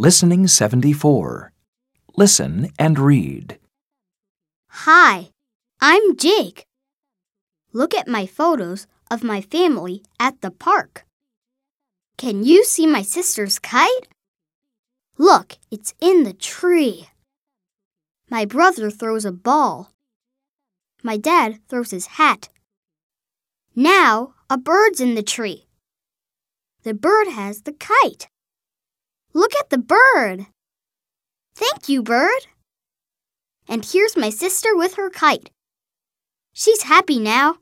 Listening 74. Listen and read. Hi, I'm Jake. Look at my photos of my family at the park. Can you see my sister's kite? Look, it's in the tree. My brother throws a ball. My dad throws his hat. Now a bird's in the tree. The bird has the kite. The bird. Thank you, bird. And here's my sister with her kite. She's happy now.